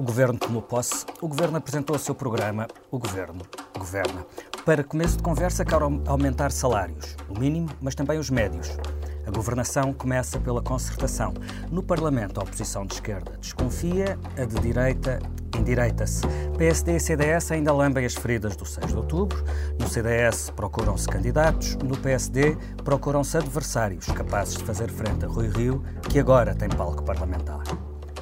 O Governo tomou posse, o Governo apresentou o seu programa, o Governo governa. Para começo de conversa, quer aumentar salários, o mínimo, mas também os médios. A governação começa pela concertação. No Parlamento, a oposição de esquerda desconfia, a de direita endireita-se. PSD e CDS ainda lambem as feridas do 6 de outubro. No CDS procuram-se candidatos, no PSD procuram-se adversários capazes de fazer frente a Rui Rio, que agora tem palco parlamentar.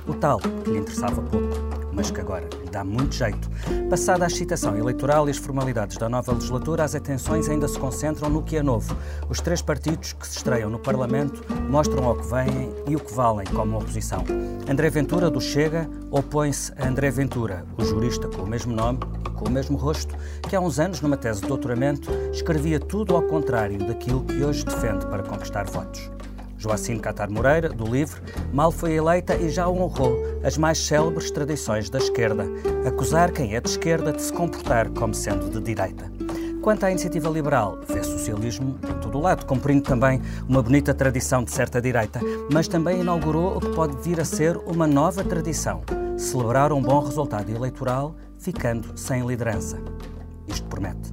O tal que lhe interessava pouco mas que agora lhe dá muito jeito. Passada a excitação eleitoral e as formalidades da nova legislatura, as atenções ainda se concentram no que é novo. Os três partidos que se estreiam no Parlamento mostram ao que vêm e o que valem como oposição. André Ventura, do Chega, opõe-se a André Ventura, o jurista com o mesmo nome e com o mesmo rosto, que há uns anos, numa tese de doutoramento, escrevia tudo ao contrário daquilo que hoje defende para conquistar votos. Joacine Catar Moreira, do LIVRE, mal foi eleita e já honrou as mais célebres tradições da esquerda, acusar quem é de esquerda de se comportar como sendo de direita. Quanto à iniciativa liberal, vê socialismo em todo o lado, cumprindo também uma bonita tradição de certa direita, mas também inaugurou o que pode vir a ser uma nova tradição: celebrar um bom resultado eleitoral ficando sem liderança. Isto promete.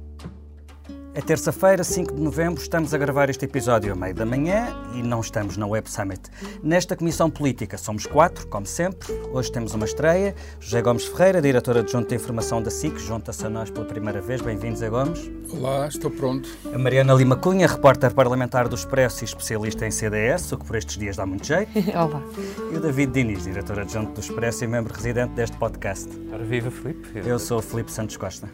É terça-feira, 5 de novembro, estamos a gravar este episódio à meio da manhã e não estamos na Web Summit. Nesta comissão política somos quatro, como sempre. Hoje temos uma estreia. José Gomes Ferreira, diretora adjunta de informação da SIC, junta-se a nós pela primeira vez. Bem-vindo, José Gomes. Olá, estou pronto. A Mariana Lima Cunha, repórter parlamentar do Expresso e especialista em CDS, o que por estes dias dá muito jeito. Olá. E o David Diniz, diretor adjunto do Expresso e membro residente deste podcast. Ora, viva, Filipe. Eu sou o Filipe Santos Costa.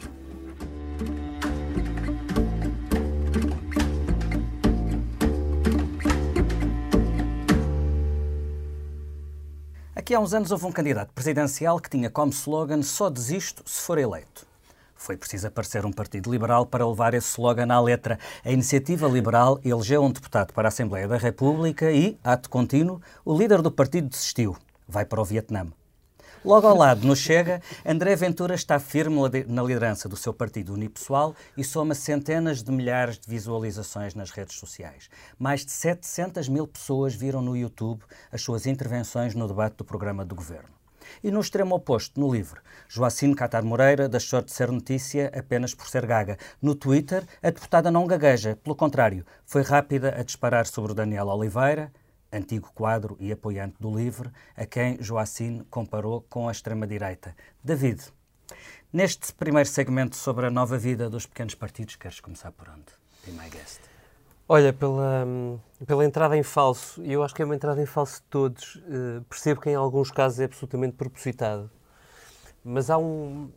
Aqui há uns anos houve um candidato presidencial que tinha como slogan só desisto se for eleito. Foi preciso aparecer um partido liberal para levar esse slogan à letra. A Iniciativa Liberal elegeu um deputado para a Assembleia da República e, ato contínuo, o líder do partido desistiu. Vai para o Vietnã. Logo ao lado, no Chega, André Ventura está firme na liderança do seu partido unipessoal e soma centenas de milhares de visualizações nas redes sociais. Mais de 700 mil pessoas viram no YouTube as suas intervenções no debate do programa do governo. E no extremo oposto, no livro, Joacine Catar Moreira deixou de ser notícia apenas por ser gaga. No Twitter, a deputada não gagueja, pelo contrário, foi rápida a disparar sobre Daniel Oliveira, antigo quadro e apoiante do LIVRE, a quem Joacine comparou com a extrema-direita. David, neste primeiro segmento sobre a nova vida dos pequenos partidos, queres começar por onde? Be my guest. Olha, pela, pela entrada em falso, eu acho que é uma entrada em falso de todos, uh, percebo que em alguns casos é absolutamente propositado, mas há um.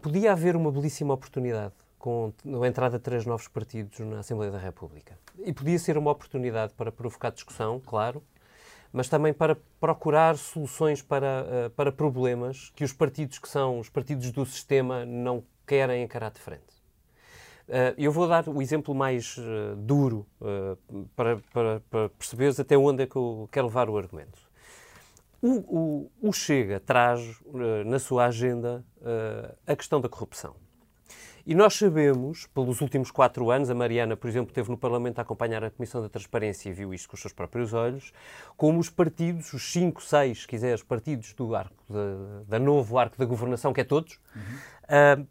Podia haver uma belíssima oportunidade com a entrada de três novos partidos na Assembleia da República. E podia ser uma oportunidade para provocar discussão, claro, mas também para procurar soluções para, uh, para problemas que os partidos que são os partidos do sistema não querem encarar de frente. Uh, eu vou dar o exemplo mais uh, duro para, para, para perceberes até onde é que eu quero levar o argumento. O, o, o Chega traz na sua agenda a questão da corrupção. E nós sabemos, pelos últimos quatro anos, a Mariana, por exemplo, esteve no Parlamento a acompanhar a Comissão da Transparência e viu isto com os seus próprios olhos, como os partidos, os cinco, seis, se quiser, os partidos do arco, da, da novo arco da governação, que é todos, uhum. uh,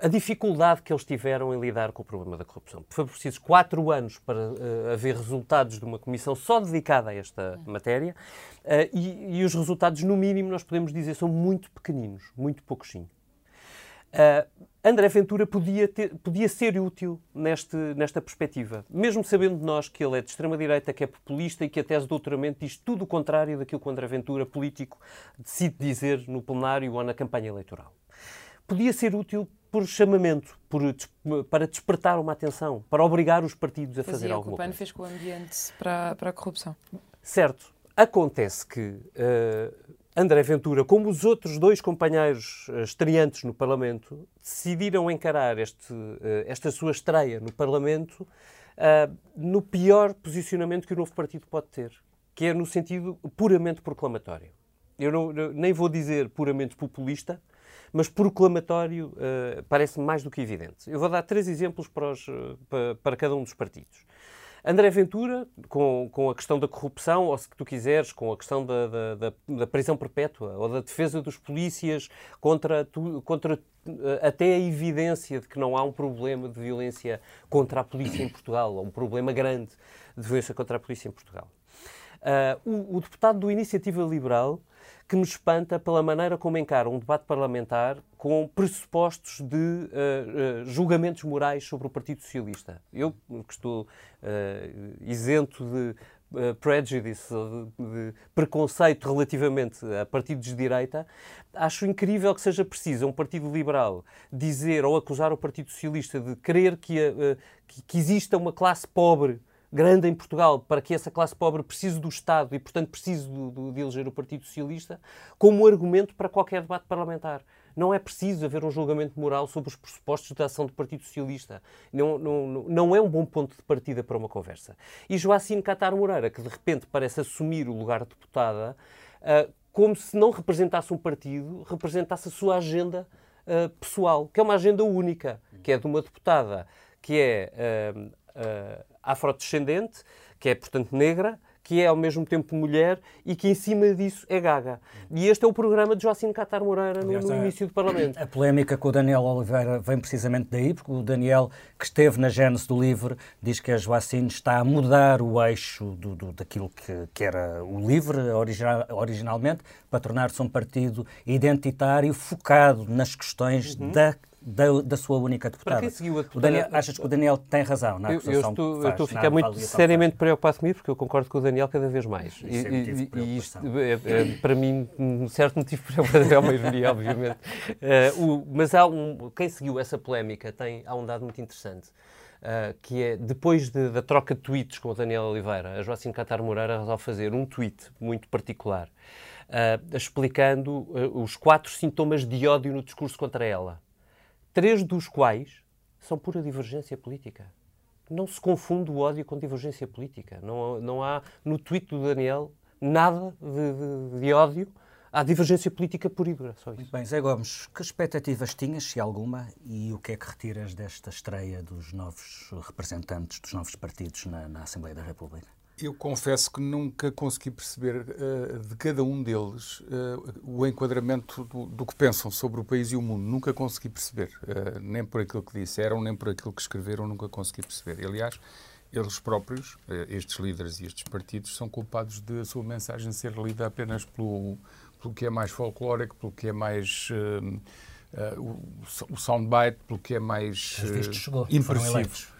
a dificuldade que eles tiveram em lidar com o problema da corrupção. Foi preciso quatro anos para uh, haver resultados de uma comissão só dedicada a esta matéria uh, e, e, os resultados, no mínimo, nós podemos dizer, são muito pequeninos, muito pouquinho. Uh, André Ventura podia, ter, podia ser útil neste, nesta perspectiva, mesmo sabendo nós que ele é de extrema-direita, que é populista e que a tese de doutoramento diz tudo o contrário daquilo que o André Ventura, político, decide dizer no plenário ou na campanha eleitoral. Podia ser útil por chamamento, por, para despertar uma atenção, para obrigar os partidos a Fazia fazer alguma coisa. O PAN fez com o ambiente para, para a corrupção. Certo. Acontece que uh, André Ventura, como os outros dois companheiros uh, estreantes no Parlamento, decidiram encarar este, uh, esta sua estreia no Parlamento uh, no pior posicionamento que o novo partido pode ter, que é no sentido puramente proclamatório. Eu, não, eu nem vou dizer puramente populista, mas proclamatório uh, parece-me mais do que evidente. Eu vou dar três exemplos para, os, para, para cada um dos partidos. André Ventura, com, com a questão da corrupção, ou se tu quiseres, com a questão da, da, da, da prisão perpétua, ou da defesa dos polícias contra, contra eh, até a evidência de que não há um problema de violência contra a polícia em Portugal, ou um problema grande de violência contra a polícia em Portugal. Uh, o, o, deputado do Iniciativa Liberal que me espanta pela maneira como encara um debate parlamentar com pressupostos de uh, uh, julgamentos morais sobre o Partido Socialista. Eu, que estou uh, isento de prejudice, de, de, preconceito relativamente a partidos de direita, acho incrível que seja preciso um Partido Liberal dizer ou acusar o Partido Socialista de querer que, que, que exista uma classe pobre grande em Portugal para que essa classe pobre precise do Estado e, portanto, precise do, do, de eleger o Partido Socialista, como argumento para qualquer debate parlamentar. Não é preciso haver um julgamento moral sobre os pressupostos da ação do Partido Socialista. Não, não, não é um bom ponto de partida para uma conversa. E Joacine Catar Moreira, que de repente parece assumir o lugar de deputada, uh, como se não representasse um partido, representasse a sua agenda uh, pessoal, que é uma agenda única, que é de uma deputada que é. Uh, afrodescendente, que é, portanto, negra, que é ao mesmo tempo mulher e que em cima disso é gaga. E este é o programa de Joacim Catar Moreira no, no início do Parlamento. A polémica com o Daniel Oliveira vem precisamente daí, porque o Daniel, que esteve na gênese do LIVRE, diz que a Joacim está a mudar o eixo do, do daquilo que, que, era o LIVRE original, originalmente, para tornar-se um partido identitário focado nas questões uhum. da da, da sua única deputada. Para quem seguiu a deputada... Daniel, achas que o Daniel tem razão na acusação eu, eu estou, faz, eu estou a ficar muito seriamente preocupado comigo, porque eu concordo com o Daniel cada vez mais. É e, e isto é, é, para mim um certo motivo de preocupação, é uma ironia, obviamente. Uh, o, mas há um, quem seguiu essa polémica tem, há um dado muito interessante. Uh, que é, depois de, da troca de tweets com o Daniel Oliveira, a Joacim Catar Moreira resolve fazer um tweet muito particular, uh, explicando os quatro sintomas de ódio no discurso contra ela três dos quais são pura divergência política. Não se confunde o ódio com divergência política. Não, não há no tweet do Daniel nada de, de, de ódio. Há divergência política pura e dura, só isso. Muito bem, Zé Gomes, que expectativas tinhas, se alguma, e o que é que retiras desta estreia dos novos representantes dos novos partidos na, na Assembleia da República? Eu confesso que nunca consegui perceber uh, de cada um deles uh, o enquadramento do, do, que pensam sobre o país e o mundo. Nunca consegui perceber, uh, nem por aquilo que disseram, nem por aquilo que escreveram, nunca consegui perceber. Aliás, eles próprios, estes líderes e estes partidos, são culpados de a sua mensagem ser lida apenas pelo, pelo que é mais folclórico, pelo que é mais. o, o soundbite, pelo que é mais impressivo.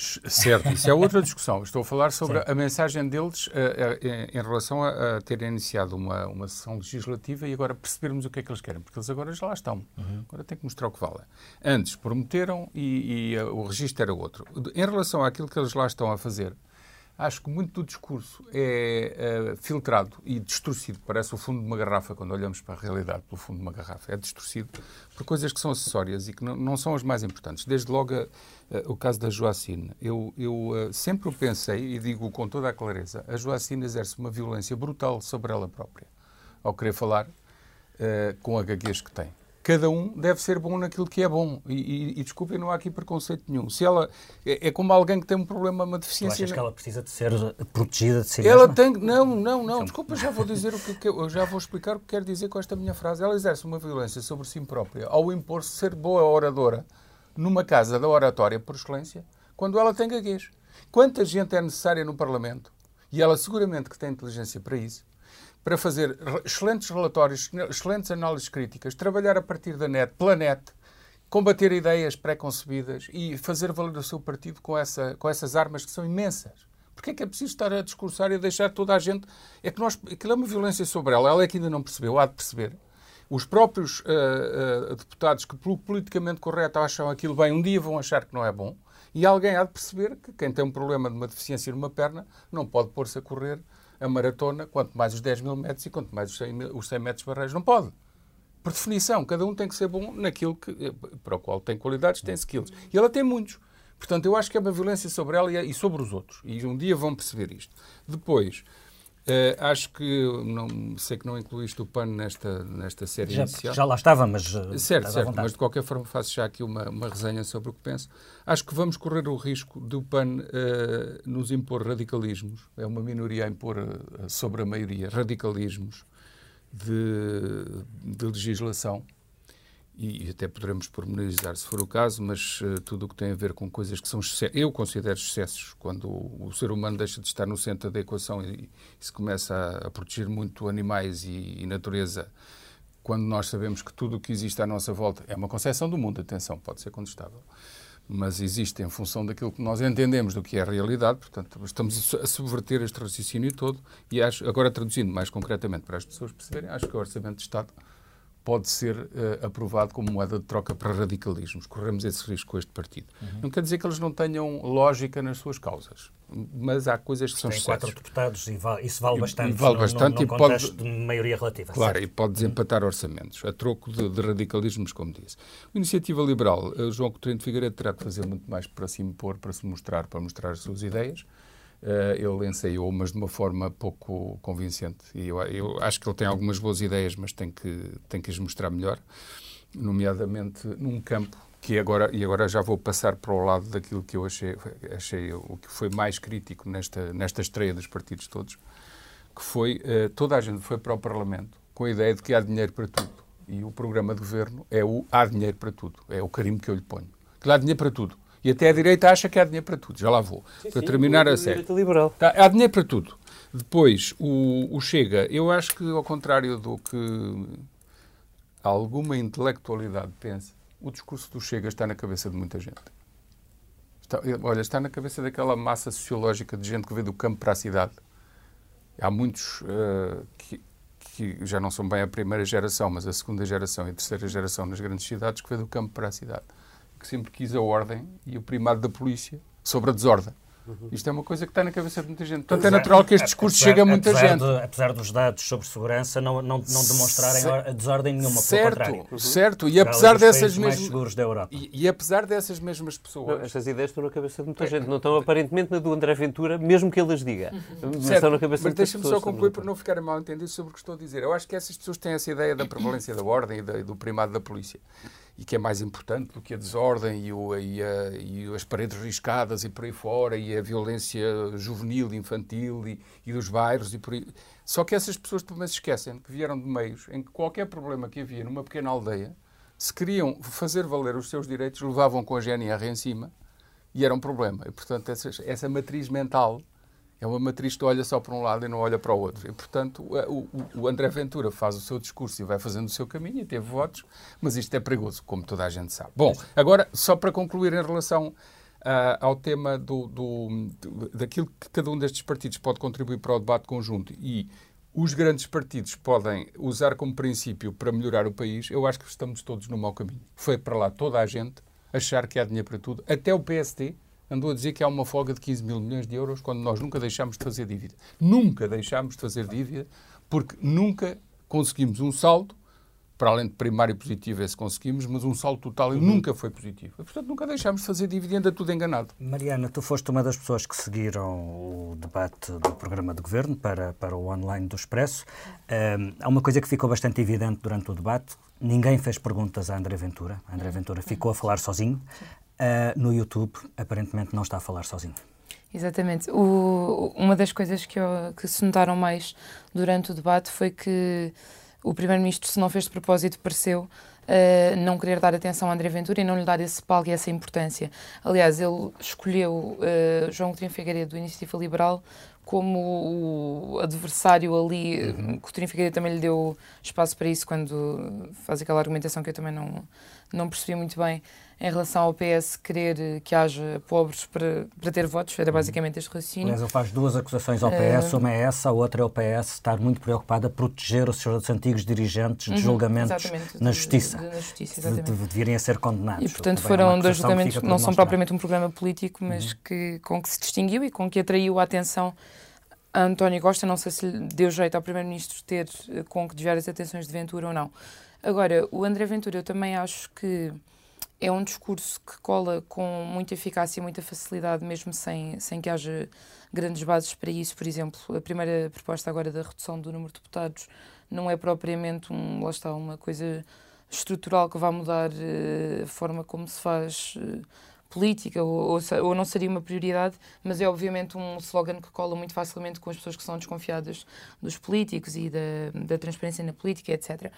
Certo, isso é outra discussão. Estou a falar sobre Sim. a mensagem deles uh, uh, em relação a, a, terem iniciado uma, uma sessão legislativa e agora percebermos o que é que eles querem, porque eles agora já lá estão. Uhum. Agora têm que mostrar o que vale. Antes prometeram e, e uh, o registro era outro. Em relação àquilo que eles lá estão a fazer, acho que muito do discurso é uh, filtrado e distorcido. Parece o fundo de uma garrafa, quando olhamos para a realidade pelo fundo de uma garrafa. É distorcido por coisas que são acessórias e que não, não são as mais importantes. Desde logo uh, o caso da Joacine. Eu, eu uh, sempre o pensei, e digo com toda a clareza, a Joacine exerce uma violência brutal sobre ela própria, ao querer falar com a gaguez que tem cada um deve ser bom naquilo que é bom. E, e, e desculpem, não há aqui preconceito nenhum. Se ela é, é, como alguém que tem um problema, uma deficiência. Tu achas que ela precisa de ser protegida de si ela mesma? tem Não, não, não. Então... Desculpa, já vou dizer o que, que eu já vou explicar o que quero dizer com esta minha frase. Ela exerce uma violência sobre si própria ao impor-se ser boa oradora numa casa da oratória por excelência, quando ela tem gaguez. Quanta gente é necessária no Parlamento? E ela seguramente que tem inteligência para isso para fazer excelentes relatórios, excelentes análises críticas, trabalhar a partir da net, pela net, combater ideias pré-concebidas e fazer valer o seu partido com, essa, com essas armas que são imensas. Porquê é que é preciso estar a discursar e a deixar toda a gente... É que nós... Aquilo é uma violência sobre ela. Ela é que ainda não percebeu, há de perceber. Os próprios uh, uh, deputados que, pelo politicamente correto, acham aquilo bem, um dia vão achar que não é bom. E alguém há de perceber que quem tem um problema de uma deficiência numa perna não pode pôr-se a correr a maratona, quanto mais os 10 mil metros e quanto mais os 100, mil, os 100 metros barreiros. Não pode. Por definição, cada um tem que ser bom naquilo que, eh, para o qual tem qualidades, tem skills. E ela tem muitos. Portanto, eu acho que é uma violência sobre ela e sobre os outros. E um dia vão perceber isto. Depois, Uh, acho que não sei que não incluíste o PAN nesta, nesta série já, inicial. Já lá estava, mas. Uh, certo, certo, mas de qualquer forma faço já aqui uma, uma resenha sobre o que penso. Acho que vamos correr o risco do PAN uh, nos impor radicalismos. É uma minoria a impor sobre a maioria radicalismos de, de legislação e até poderemos pormenorizar se for o caso, mas uh, tudo o que tem a ver com coisas que são eu considero excessos, quando o, o, ser humano deixa de estar no centro da equação e, e se começa a, a, proteger muito animais e, e, natureza, quando nós sabemos que tudo o que existe à nossa volta é uma concepção do mundo, atenção, pode ser contestável, mas existe em função daquilo que nós entendemos do que é a realidade, portanto, estamos a subverter este raciocínio todo e acho, agora traduzindo mais concretamente para as pessoas perceberem, acho que o Orçamento de Estado pode ser uh, aprovado como moeda de troca para radicalismos. Corremos esse risco com este partido. Uhum. Não quer dizer que eles não tenham lógica nas suas causas, mas há coisas que são Tem quatro deputados e vale, isso vale bastante. E, vale bastante e pode, de maioria relativa. Claro, certo? e pode desempatar uhum. orçamentos, a troco de, de, radicalismos, como disse. A Iniciativa Liberal, uh, João Coutinho de Figueiredo terá que fazer muito mais para se impor, para se mostrar, para mostrar as suas ideias. Uh, ele ensaiou, mas de uma forma pouco convincente. E eu, eu, acho que ele tem algumas boas ideias, mas tem que, tem que as mostrar melhor, nomeadamente num campo que agora, e agora já vou passar para o lado daquilo que eu achei, achei o que foi mais crítico nesta, nesta estreia dos partidos todos, que foi uh, toda a gente foi para o Parlamento com a ideia de que há dinheiro para tudo. E o programa de governo é o há dinheiro para tudo, é o carimbo que eu lhe ponho. Que há dinheiro para tudo. E até a direita acha que há dinheiro para tudo. Já lá vou. Sim, para sim, terminar a série. Liberal. Tá, há dinheiro para tudo. Depois, o, o Chega, eu acho que, ao contrário do que alguma intelectualidade pensa, o discurso do Chega está na cabeça de muita gente. Está, olha, está na cabeça daquela massa sociológica de gente que veio do campo para a cidade. Há muitos uh, que, que, já não são bem a primeira geração, mas a segunda geração e a terceira geração nas grandes cidades que veio do campo para a cidade que sempre quis a ordem e o primado da polícia sobre a desordem. Uhum. Isto é uma coisa que está na cabeça de muita gente. Portanto, é natural que este discurso apesar, chegue a muita apesar gente. De, apesar dos dados sobre segurança não, não, não demonstrarem C desordem nenhuma, certo, pelo contrário. Certo, e apesar dessas mesmas... seguros da Europa. E, e, apesar dessas mesmas pessoas... Não, estas ideias estão na cabeça de muita gente. Não estão aparentemente na do André Ventura, mesmo que ele as diga. Uhum. Mas certo, estão na cabeça mas deixa-me só concluir para não ficarem mal entendidos sobre o que estou a dizer. Eu acho que essas pessoas têm essa ideia da prevalência da ordem e, do primado da polícia e que é mais importante do que a desordem e, o, e, a, e, as paredes riscadas e por aí fora e a violência juvenil, infantil e, e dos bairros e por aí. Só que essas pessoas também se esquecem que vieram de meios em que qualquer problema que havia numa pequena aldeia, se queriam fazer valer os seus direitos, levavam com a GNR em cima e era um problema. E, portanto, essa, essa matriz mental é uma matriz que olha só para um lado e não olha para o outro. E, portanto, o, o, André Ventura faz o seu discurso e vai fazendo o seu caminho e teve votos, mas isto é perigoso, como toda a gente sabe. Bom, agora, só para concluir em relação uh, ao tema do, do, daquilo que cada um destes partidos pode contribuir para o debate conjunto e os grandes partidos podem usar como princípio para melhorar o país, eu acho que estamos todos no mau caminho. Foi para lá toda a gente achar que há dinheiro para tudo, até o PSD, andou a dizer que há uma folga de 15 mil milhões de euros quando nós nunca deixámos de fazer dívida. Nunca deixámos de fazer dívida porque nunca conseguimos um saldo, para além de primário positivo, esse conseguimos, mas um saldo total uhum. nunca foi positivo. E, portanto, nunca deixámos de fazer dívida e anda tudo enganado. Mariana, tu foste uma das pessoas que seguiram o debate do programa de governo para, para o online do Expresso. Um, há uma coisa que ficou bastante evidente durante o debate. Ninguém fez perguntas a André Ventura. André Ventura ficou a falar sozinho uh, no YouTube aparentemente não está a falar sozinho. Exatamente. O, uma das coisas que, eu, que se notaram mais durante o debate foi que o Primeiro-Ministro, se não fez de propósito, pareceu uh, não querer dar atenção a André Ventura e não lhe dar esse palco e essa importância. Aliás, ele escolheu uh, João Coutinho Figueiredo, do Iniciativa Liberal, como o adversário ali. Uhum. Coutinho Figueiredo também lhe deu espaço para isso quando faz aquela argumentação que eu também não, não percebi muito bem em relação ao PS querer que haja pobres para, para ter votos, era basicamente este raciocínio. Aliás, ele faz duas acusações ao PS, uh... uma é essa, a outra é o PS estar muito preocupado a proteger os seus antigos dirigentes de uhum, julgamentos na justiça, de, de, na justiça de, de, virem a ser condenados. E, portanto, foram dois julgamentos que não são propriamente um problema político, mas uhum. que, com que se distinguiu e com que atraiu a atenção a António Costa. Não sei se lhe deu jeito ao Primeiro-Ministro ter com que desviar as atenções de Ventura ou não. Agora, o André Ventura, eu também acho que é um discurso que cola com muita eficácia e muita facilidade, mesmo sem, sem que haja grandes bases para isso. Por exemplo, a primeira proposta agora da redução do número de deputados não é propriamente um, lá está, uma coisa estrutural que vai mudar uh, a forma como se faz uh, política, ou, ou, ou, não seria uma prioridade, mas é obviamente um slogan que cola muito facilmente com as pessoas que são desconfiadas dos políticos e da, da transparência na política, etc.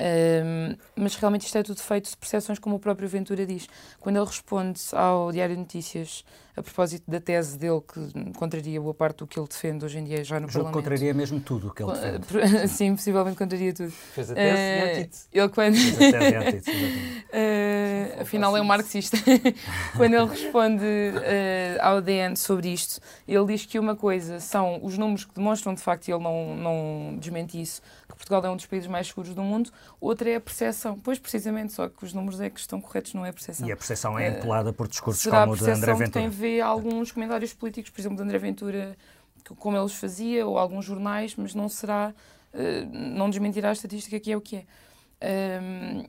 Um, mas realmente isto é tudo feito de percepções, como o próprio Ventura diz. Quando ele responde ao Diário de Notícias a propósito da tese dele, que contraria boa parte do que ele defende hoje em dia já no Parlamento. contraria mesmo tudo o que ele defende. Sim, possivelmente contraria tudo. Fez a tese uh, e a antítese. Ele quando... Fez a tese e antítese, uh, Afinal é um marxista. quando ele responde uh, ao DN sobre isto, ele diz que uma coisa são os números que demonstram de facto, e ele não, não desmente isso, que Portugal é um dos países mais seguros do mundo, outra é a percepção. Pois, precisamente, só que os números é que estão corretos, não é a percepção. E a percepção é empolada por discursos como o de André Ventura. Ver alguns comentários políticos, por exemplo, de André Ventura, como ele os fazia, ou alguns jornais, mas não será, eh, não desmentirá a estatística que é o que é.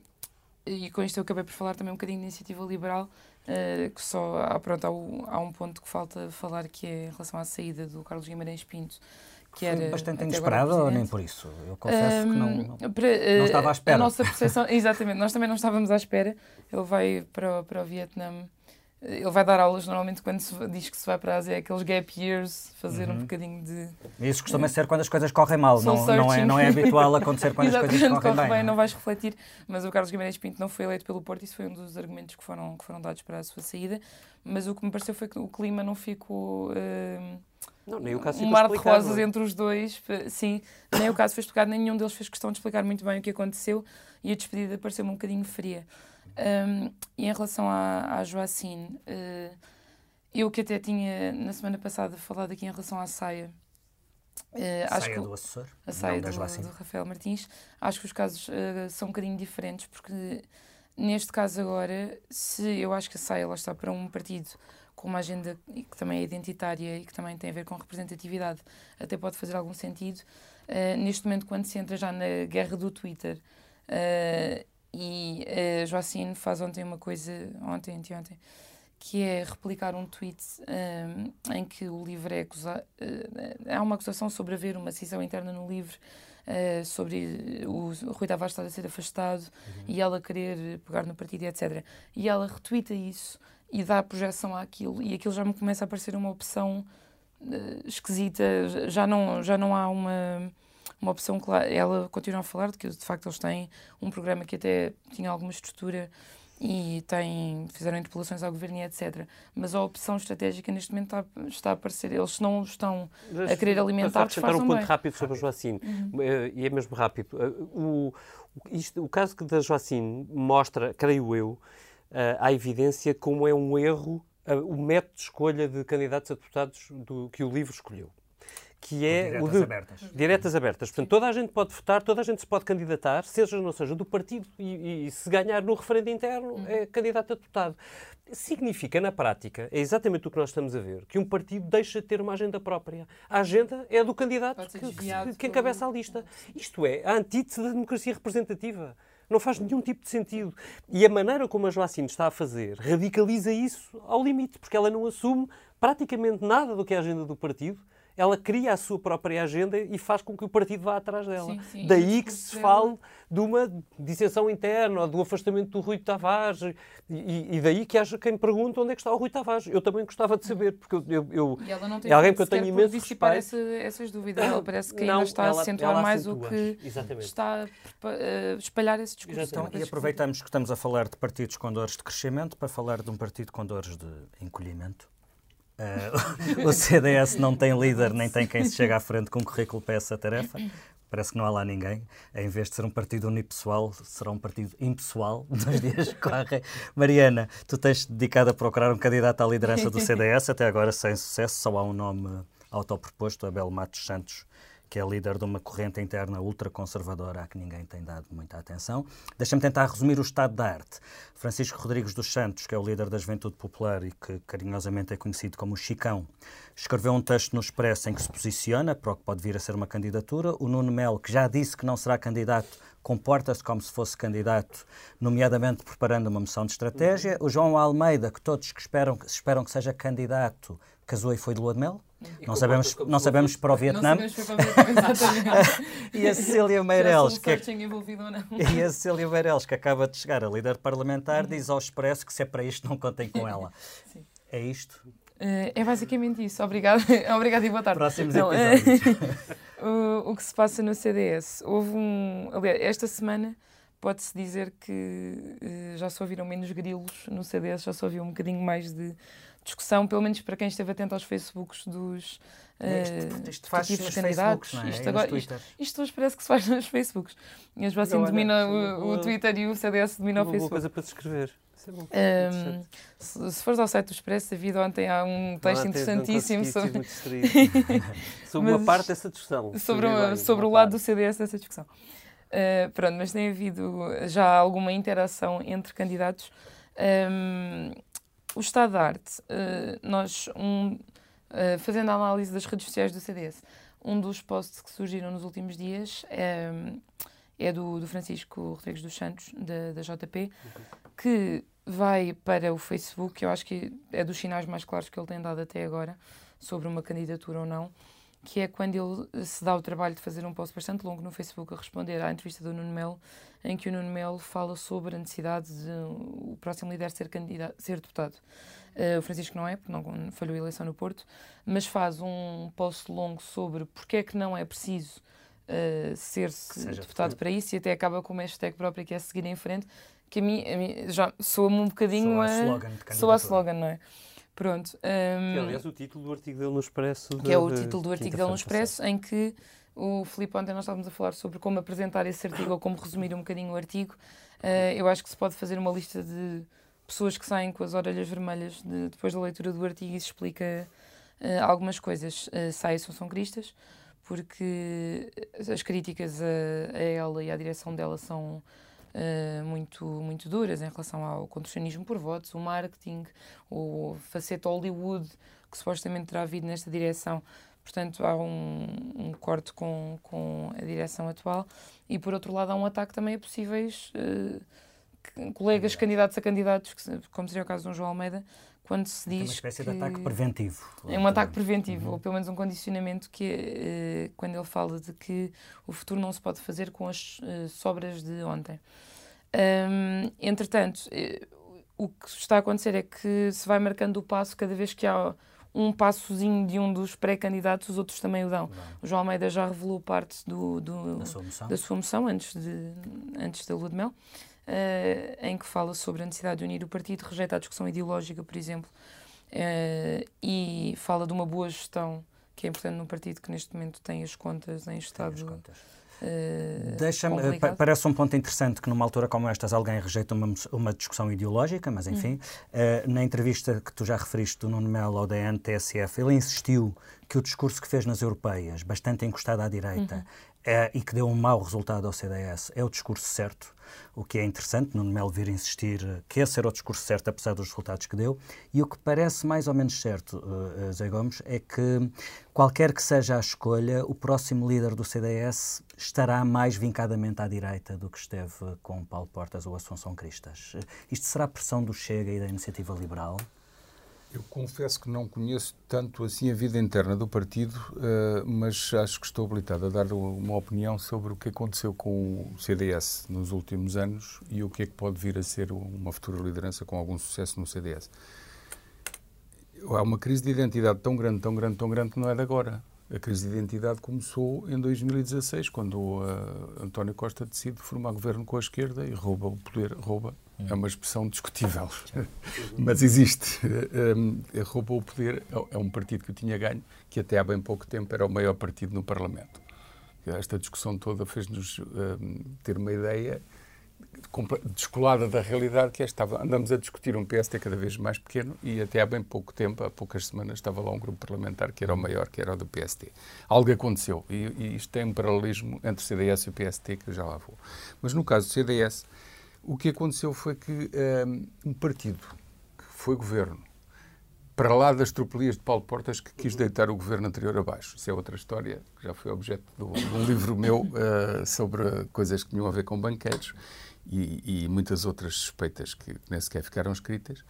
E com isto eu acabei por falar também um bocadinho de iniciativa liberal, uh, que só há, pronto, há, há, um ponto que falta falar que é em relação à saída do Carlos Guimarães Pinto, que era Foi bastante inesperado ou nem por isso? Eu confesso um, que não, não, para, uh, não, estava à espera. A nossa percepção, exatamente, nós também não estávamos à espera. Ele vai para, para o Vietnã ele vai dar aulas normalmente quando se diz que se vai para a Ásia, é aqueles gap years, fazer uhum. um bocadinho de. Isso costuma ser quando as coisas correm mal, não, não, é, não é habitual acontecer quando as coisas correm corre bem. bem não vais refletir, mas o Carlos Guimarães Pinto não foi eleito pelo Porto, isso foi um dos argumentos que foram, que foram dados para a sua saída. Mas o que me pareceu foi que o clima não ficou. Uh, não, nem o caso um mar de rosas entre os dois, sim, nem o caso foi explicado, nenhum deles fez questão de explicar muito bem o que aconteceu e a despedida pareceu-me um bocadinho fria. Um, e em relação à, à Joacine, uh, eu que até tinha na semana passada falado aqui em relação à saia. Uh, acho saia que, do assessor? A saia do, do, Rafael Martins. Acho que os casos uh, são um bocadinho diferentes, porque neste caso agora, se eu acho que a saia lá está para um partido com uma agenda que também é identitária e que também tem a ver com representatividade, até pode fazer algum sentido. Uh, neste momento, quando se entra já na guerra do Twitter e a eh, Joacine faz ontem uma coisa, ontem, anteontem, que é replicar um tweet um, em que o livro é acusado. Uh, há uma acusação sobre haver uma cisão interna no livro, uh, sobre o, o Rui Tavares estar a ser afastado uhum. e ela querer pegar no partido, etc. E ela retweeta isso e dá projeção àquilo, e aquilo já me começa a parecer uma opção uh, esquisita. Já não, já não há uma uma opção clara. Ela continua a falar de que, de facto, eles têm um programa que até tinha alguma estrutura e têm, fizeram interpelações ao governo e etc. Mas a opção estratégica neste momento está, está a aparecer. Eles não estão a querer alimentar, disfarçam um ponto bem. rápido sobre a Joacine, uhum. Eh, e é mesmo rápido. Eh, o, isto, o caso da Joacine mostra, creio eu, a evidência como é um erro o método de escolha de candidatos a deputados do, que o livro escolheu que é o de abertas. diretas abertas. Portanto, toda a gente pode votar, toda a gente se pode candidatar, seja ou não seja do partido, e, e se ganhar no referendo interno, uhum. é candidato a deputado. Significa, na prática, é exatamente o que nós estamos a ver, que um partido deixa de ter uma agenda própria. A agenda é do candidato que, que, que encabeça a lista. Isto é a antítese da democracia representativa não faz nenhum tipo de sentido. E a maneira como a Joacine está a fazer radicaliza isso ao limite, porque ela não assume praticamente nada do que é a agenda do partido ela cria a sua própria agenda e faz com que o partido vá atrás dela. Sim, sim. Daí que se fale de uma dissensão interna, ou do afastamento do Rui Tavares, e, e, daí que haja quem pergunte onde é que está o Rui Tavares. Eu também gostava de saber, porque eu, eu, eu é alguém que eu tenho imenso respeito. Essa, essas dúvidas, ela parece que não, ainda está ela, a acentuar mais o que Exatamente. está a espalhar esse discurso. Então, e aproveitamos que estamos a falar de partidos com dores de crescimento para falar de um partido com dores de encolhimento. Uh, o CDS não tem líder nem tem quem se chega à frente com currículo para essa tarefa. Parece que não há lá ninguém. Em vez de ser um partido unipessoal, será um partido impessoal nos dias que correm. Mariana, tu tens dedicado a procurar um candidato à liderança do CDS, até agora sem sucesso, só há um nome autoproposto, Abel Matos Santos, que é líder de uma corrente interna ultraconservadora a que ninguém tem dado muita atenção. Deixa-me tentar resumir o estado da arte. Francisco Rodrigues dos Santos, que é o líder da Juventude Popular e que carinhosamente é conhecido como Chicão, escreveu um texto no Expresso em que se posiciona para o que pode vir a ser uma candidatura. O Nuno Melo, que já disse que não será candidato, comporta-se como se fosse candidato, nomeadamente preparando uma moção de estratégia. O João Almeida, que todos que esperam, esperam que seja candidato, casou e foi de lua de mel. Não sabemos, não sabemos para o Vietnã. Não sabemos para o Vietnã, exatamente. e a Cecília Meireles, que, é e a Cecília Meireles, que acaba de chegar a líder parlamentar, diz ao Expresso que se é para isto não contem com ela. Sim. É isto? Uh, é basicamente isso. Obrigado, Obrigado e boa tarde. Próximos não, episódios. Uh, o, o que se passa no CDS? Houve um. Aliás, esta semana pode-se dizer que uh, já se ouviram menos grilos no CDS, já se ouviu um bocadinho mais de discussão, pelo menos para quem esteve atento aos Facebooks dos uh, isto, isto faz nos candidatos. Não é? isto, agora, isto, isto, hoje parece que se faz nos Facebooks. E a Joacim domina o, o, Twitter e o CDS domina o Facebook. Uma coisa para descrever. É um, se, se fores ao site do Expresso, David, ontem há um texto interessantíssimo sobre... sobre uma parte dessa discussão. Sobre, sobre o lado do CDS dessa discussão. Uh, pronto, mas tem havido já alguma interação entre candidatos. Um, o estado da arte, uh, nós, um, uh, fazendo a análise das redes sociais do CDS, um dos posts que surgiram nos últimos dias é, é do, do, Francisco Rodrigues dos Santos, da, da JP, que vai para o Facebook, eu acho que é dos sinais mais claros que ele tem dado até agora, sobre uma candidatura ou não, que é quando ele se dá o trabalho de fazer um post bastante longo no Facebook a responder à entrevista do Nuno Melo, em que o Nuno Melo fala sobre a necessidade de o próximo líder ser, candidato, ser deputado. Uh, o Francisco não é, porque não falhou a eleição no Porto, mas faz um post longo sobre porque é que não é preciso uh, ser deputado para isso e até acaba com uma hashtag própria que é seguir em frente, que a mim, a mim já soa-me um bocadinho soa a, a slogan, soa a slogan, não é? Pronto. Um, que é, aliás, o título do artigo dele no Expresso. Que é o título do artigo dele no Expresso, em que o Filipe ontem nós estávamos a falar sobre como apresentar esse artigo ou como resumir um bocadinho o artigo. Uh, eu acho que se pode fazer uma lista de pessoas que saem com as orelhas vermelhas de, depois da leitura do artigo e se explica uh, algumas coisas. Uh, sai são Cristas, porque as críticas a, a, ela e à direção dela são uh, muito, muito duras em relação ao contorcionismo por votos, o marketing, o faceta Hollywood que supostamente terá havido nesta direção. Portanto, há um, um, corte com, com a direção atual. E, por outro lado, há um ataque também a possíveis uh, colegas candidatos a candidatos, como seria o caso de um João Almeida, quando se diz. É uma espécie de ataque preventivo. É um ataque preventivo, uhum. ou pelo menos um condicionamento que uh, quando ele fala de que o futuro não se pode fazer com as uh, sobras de ontem. Um, entretanto, uh, o que está a acontecer é que se vai marcando o passo cada vez que há um passozinho de um dos pré-candidatos, os outros também o dão. O João Almeida já revelou parte do, do da, sua da sua moção antes, de, antes da lua de mel. Uh, em que fala sobre a necessidade de unir o partido, rejeita a discussão ideológica, por exemplo, uh, e fala de uma boa gestão que é importante no partido que neste momento tem as contas em estado. Contas. Uh, Deixa-me, parece um ponto interessante que numa altura como estas alguém rejeita uma, uma discussão ideológica, mas enfim, uh, na entrevista que tu já referiste do Nuno Melo ao DN-TSF, ele insistiu que o discurso que fez nas europeias, bastante encostado à direita, uhum. é, e que deu um mau resultado ao CDS, é o discurso certo o que é interessante, Nuno Melo vir insistir que esse era o discurso certo, apesar dos resultados que deu, e o que parece mais ou menos certo, uh, Zé Gomes, é que qualquer que seja a escolha, o próximo líder do CDS estará mais vincadamente à direita do que esteve com Paulo Portas ou Assunção Cristas. Isto será pressão do Chega e da Iniciativa Liberal? Eu confesso que não conheço tanto assim a vida interna do partido, uh, mas acho que estou habilitado a dar uma opinião sobre o que aconteceu com o CDS nos últimos anos e o que é que pode vir a ser uma futura liderança com algum sucesso no CDS. Há uma crise de identidade tão grande, tão grande, tão grande que não é de agora. A crise de identidade começou em 2016, quando uh, António Costa decide formar governo com a esquerda e rouba o poder, rouba é uma expressão discutível, mas existe. Um, roubou o poder, é um partido que tinha ganho, que até há bem pouco tempo era o maior partido no Parlamento. Esta discussão toda fez-nos um, ter uma ideia descolada da realidade que é, estava, andamos a discutir um PSD cada vez mais pequeno e até há bem pouco tempo, há poucas semanas, estava lá um grupo parlamentar que era o maior, que era o do PSD. Algo aconteceu e, e isto tem um paralelismo entre o CDS e o PSD que eu já lá vou. Mas no caso do CDS, o que aconteceu foi que um, um partido que foi governo para lá das tropelias de Paulo Portas que quis deitar o governo anterior abaixo. Isso é outra história, que já foi objeto de um livro meu uh, sobre coisas que tinham a ver com banqueiros e, e muitas outras suspeitas que nem sequer ficaram escritas.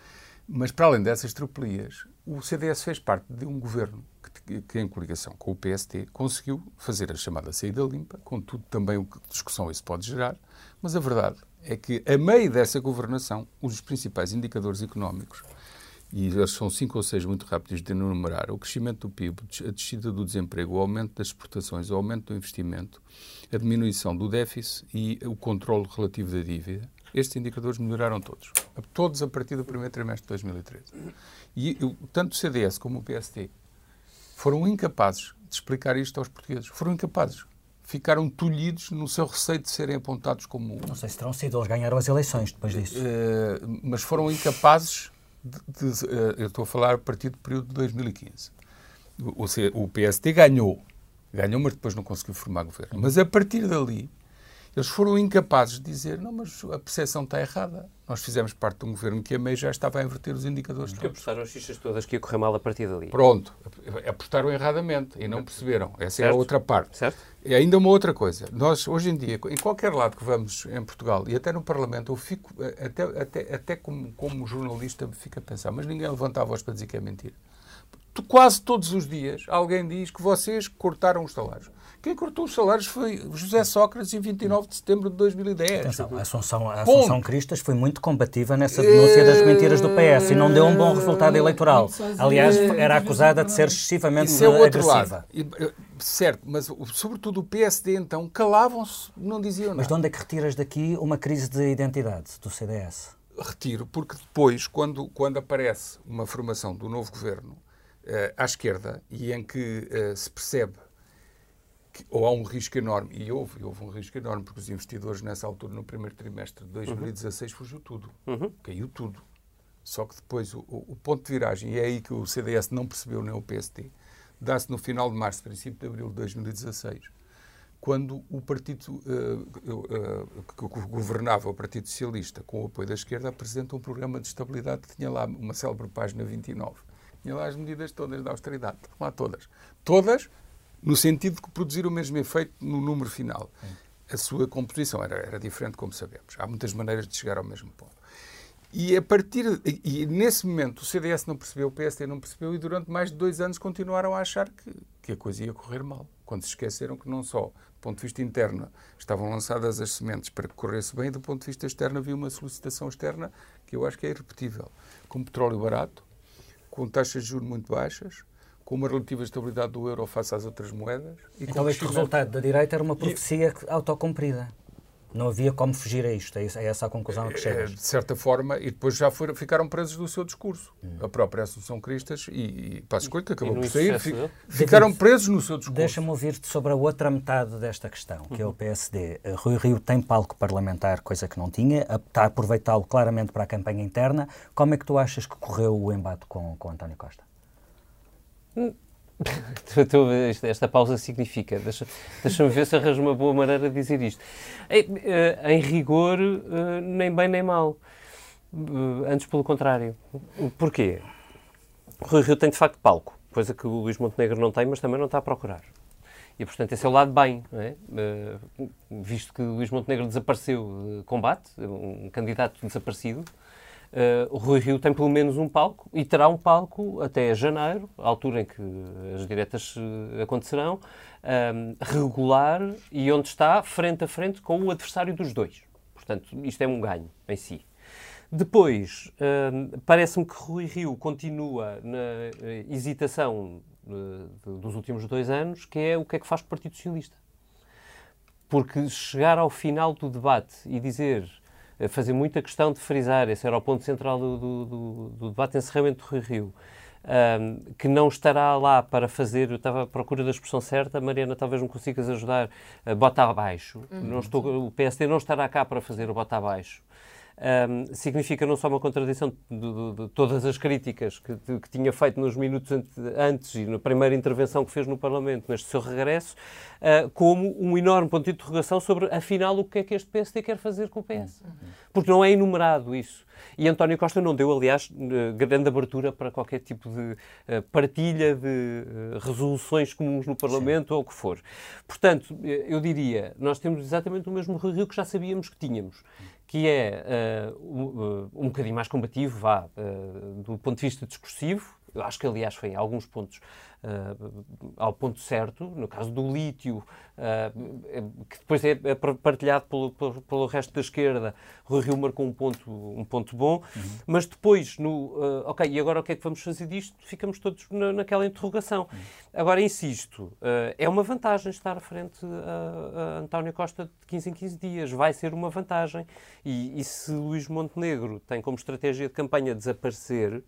Mas, para além dessas tropelias, o CDS fez parte de um governo que, que, em coligação com o PST, conseguiu fazer a chamada saída limpa, contudo também o que discussão isso pode gerar, mas a verdade é que, a meio dessa governação, os principais indicadores económicos, e eles são cinco ou seis muito rápidos de enumerar, o crescimento do PIB, a descida do desemprego, o aumento das exportações, o aumento do investimento, a diminuição do déficit e o controle relativo da dívida, estes indicadores melhoraram todos. Todos a partir do primeiro trimestre de 2013. E tanto o CDS como o PST foram incapazes de explicar isto aos portugueses. Foram incapazes. Ficaram tolhidos no seu receio de serem apontados como. Não sei se terão sido, eles ganharam as eleições depois disso. Uh, mas foram incapazes de. de uh, eu estou a falar a partir do período de 2015. O, o, o PSD ganhou. Ganhou, mas depois não conseguiu formar governo. Mas a partir dali, eles foram incapazes de dizer, não, mas a percepção está errada. Nós fizemos parte de um governo que a meio já estava a inverter os indicadores Porque apostaram as fichas todas que ia correr mal a partir dali. Pronto. Apostaram erradamente e não perceberam. Essa certo. é a outra parte. Certo. E ainda uma outra coisa. Nós, hoje em dia, em qualquer lado que vamos em Portugal e até no Parlamento, eu fico, até, até, até como, como jornalista, fico a pensar, mas ninguém levanta a voz para dizer que é mentira. Quase todos os dias alguém diz que vocês cortaram os salários. Quem cortou os salários foi José Sócrates em 29 de setembro de 2010. Atenção, a Assunção, a Assunção Cristas foi muito combativa nessa denúncia das mentiras do PS e não deu um bom resultado eleitoral. Aliás, era acusada de ser excessivamente Isso é agressiva. Lado. Certo, mas sobretudo o PSD então calavam-se, não diziam nada. Mas de onde é que retiras daqui uma crise de identidade do CDS? Retiro, porque depois, quando, quando aparece uma formação do novo governo uh, à esquerda e em que uh, se percebe que, ou há um risco enorme, e houve, houve um risco enorme, porque os investidores nessa altura, no primeiro trimestre de 2016, uhum. fugiu tudo. Uhum. Caiu tudo. Só que depois o, o, ponto de viragem, e é aí que o CDS não percebeu nem o PST, dá-se no final de março, princípio de abril de 2016, quando o partido uh, uh, que governava, o Partido Socialista, com o apoio da esquerda, apresenta um programa de estabilidade que tinha lá uma célebre página 29. Tinha lá as medidas todas da austeridade, lá todas. Todas no sentido de produzir o mesmo efeito no número final. A sua composição era, era diferente, como sabemos. Há muitas maneiras de chegar ao mesmo ponto. E a partir e nesse momento o CDS não percebeu, o PSD não percebeu e durante mais de dois anos continuaram a achar que, que a coisa ia correr mal. Quando se esqueceram que não só do ponto de vista interno estavam lançadas as sementes para que corresse bem, do ponto de vista externo havia uma solicitação externa que eu acho que é irrepetível. Com petróleo barato, com taxas de juros muito baixas, com uma relativa estabilidade do euro face às outras moedas. E então este resultado da direita era uma profecia e... autocumprida. Não havia como fugir a isto, é, é essa a conclusão a que é, chegas. De certa forma, e depois já foram, ficaram presos do seu discurso. Hum. A própria Assunção Cristas e, e Passo Escolho, que acabou por sair, fi, ficaram presos no seu discurso. Deixa-me ouvir-te sobre a outra metade desta questão, que é o PSD. Rui Rio tem palco parlamentar, coisa que não tinha, está a aproveitá-lo claramente para a campanha interna. Como é que tu achas que correu o embate com, com António Costa? Esta pausa significa. Deixa-me deixa ver se arranjo uma boa maneira de dizer isto. Em, eh, em rigor, eh, nem bem nem mal. Eh, antes, pelo contrário. Porquê? O Rui Rio tem de facto palco, coisa que o Luís Montenegro não tem, mas também não está a procurar. E, portanto, esse é o lado bem, é? visto que o Luís Montenegro desapareceu de combate, um candidato desaparecido, o Rui Rio tem pelo menos um palco e terá um palco até janeiro, a altura em que as diretas uh, acontecerão, um, regular e onde está frente a frente com o adversário dos dois. Portanto, isto é um ganho em si. Depois, parece-me que Rui Rio continua na uh, hesitação dos últimos dois anos, que é o que é que faz o Partido Socialista. Porque chegar ao final do debate e dizer fazer muita questão de frisar, esse era o ponto central do, do, do, do debate de encerramento do Rio Rio, um, que não estará lá para fazer, eu estava à procura da expressão certa, Mariana, talvez me consigas ajudar, uh, bota abaixo. Uhum. Não estou, o PSD não estará cá para fazer o bota abaixo um, significa não só uma contradição de, de, de todas as críticas que, de, que, tinha feito nos minutos antes e na primeira intervenção que fez no Parlamento neste seu regresso, uh, como um enorme ponto de interrogação sobre, afinal, o que é que este PSD quer fazer com o PS. Porque não é enumerado isso. E António Costa não deu, aliás, eh, grande abertura para qualquer tipo de uh, partilha de uh, resoluções comuns no Parlamento Sim. ou o que for. Portanto, eu diria, nós temos exatamente o mesmo Rio que já sabíamos que tínhamos que é uh, um, um bocadinho mais combativo, vá, uh, do ponto de vista discursivo, eu acho que, aliás, foi em alguns pontos ao ponto certo, no caso do lítio, uh, que depois é, é partilhado pelo, pelo, pelo, resto da esquerda. Rui Rio marcou um ponto, um ponto bom, uhum. mas depois, no, uh, ok, e agora o que é que vamos fazer disto? Ficamos todos na, naquela interrogação. Uhum. Agora, insisto, é uma vantagem estar à frente a, a António Costa de 15 em 15 dias, vai ser uma vantagem. E, e se Luís Montenegro tem como estratégia de campanha desaparecer,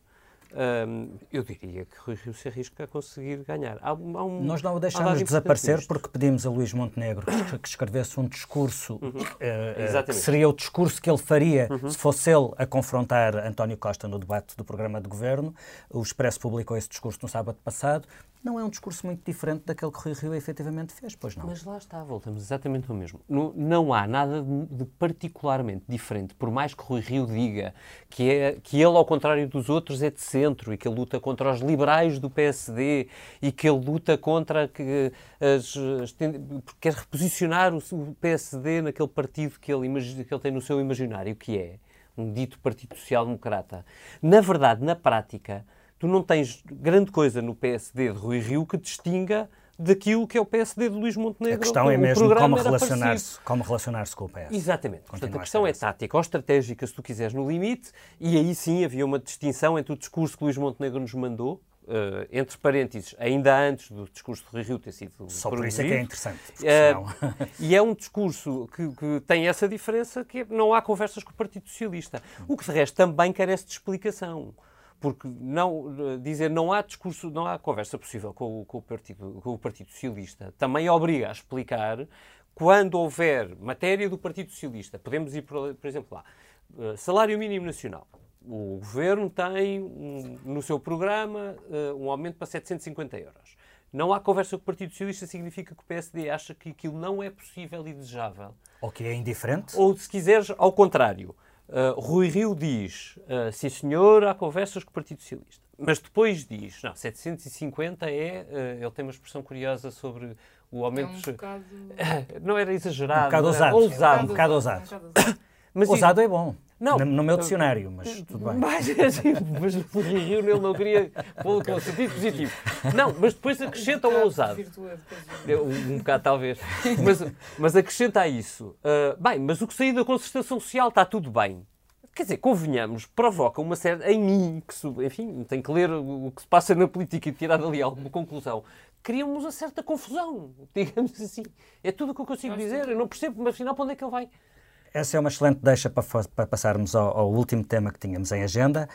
eu diria que Rui Rio se arrisca a conseguir ganhar. Há, há um, Nós não o deixámos de desaparecer porque pedimos a Luís Montenegro que, que escrevesse um discurso uhum. uh, que seria o discurso que ele faria uhum. se fosse ele a confrontar António Costa no debate do programa de governo. O Expresso publicou esse discurso no sábado passado não é um discurso muito diferente daquele que Rui Rio efetivamente fez, pois não. Mas lá está, voltamos exatamente ao mesmo. Não, não há nada de, particularmente diferente, por mais que Rui Rio diga que, é, que ele, ao contrário dos outros, é de centro e que ele luta contra os liberais do PSD e que ele luta contra que as, as quer reposicionar o, o, PSD naquele partido que ele, imagina, que ele tem no seu imaginário, que é um dito Partido Social Democrata. Na verdade, na prática, tu não tens grande coisa no PSD de Rui Rio que distinga daquilo que é o PSD de Luís Montenegro. A questão é mesmo como relacionar-se relacionar com o PS. Exatamente. Portanto, a questão a é tática ou estratégica, se tu quiseres, no limite, e aí sim havia uma distinção entre o discurso que Luís Montenegro nos mandou, Uh, entre parênteses, ainda antes do discurso de Rui Rio ter sido Só por isso é que é interessante. Uh, e é um discurso que, que, tem essa diferença que não há conversas com o Partido Socialista. O que de resto também carece de explicação porque não dizer não há discurso, não há conversa possível com, com, o partido, com o Partido Socialista, também obriga a explicar quando houver matéria do Partido Socialista. Podemos ir, por, por exemplo, lá. Uh, salário mínimo nacional. O governo tem um, no seu programa uh, um aumento para 750 euros. Não há conversa com o Partido Socialista significa que o PSD acha que aquilo não é possível e desejável. Ou que é indiferente? Ou, se quiseres, ao contrário. Uh, Rui Rio diz, uh, sim senhor, há conversas com o Partido Socialista. Mas depois diz, não, 750 é, uh, ele tem uma expressão curiosa sobre o aumento... É um bocado... não era exagerado. Um bocado ousado. ousado. Um bocado ousado. Mas ousado é bom. Não, no meu dicionário, mas tudo bem. Mas, assim, mas o Rio ele não queria pô-lo com sentido positivo. Não, mas depois acrescenta o ousado. Um, um bocado, talvez. Mas, mas acrescenta a isso. Uh, bem, mas o que saiu da concertação social está tudo bem. Quer dizer, convenhamos, provoca uma série, em mim, que, enfim, tem que ler o que se passa na política e tirar dali alguma conclusão, criamos uma certa confusão, digamos assim. É tudo o que eu consigo dizer, eu não percebo, mas afinal, para onde é que ele vai? Essa é uma excelente deixa para, para passarmos ao, ao, último tema que tínhamos em agenda.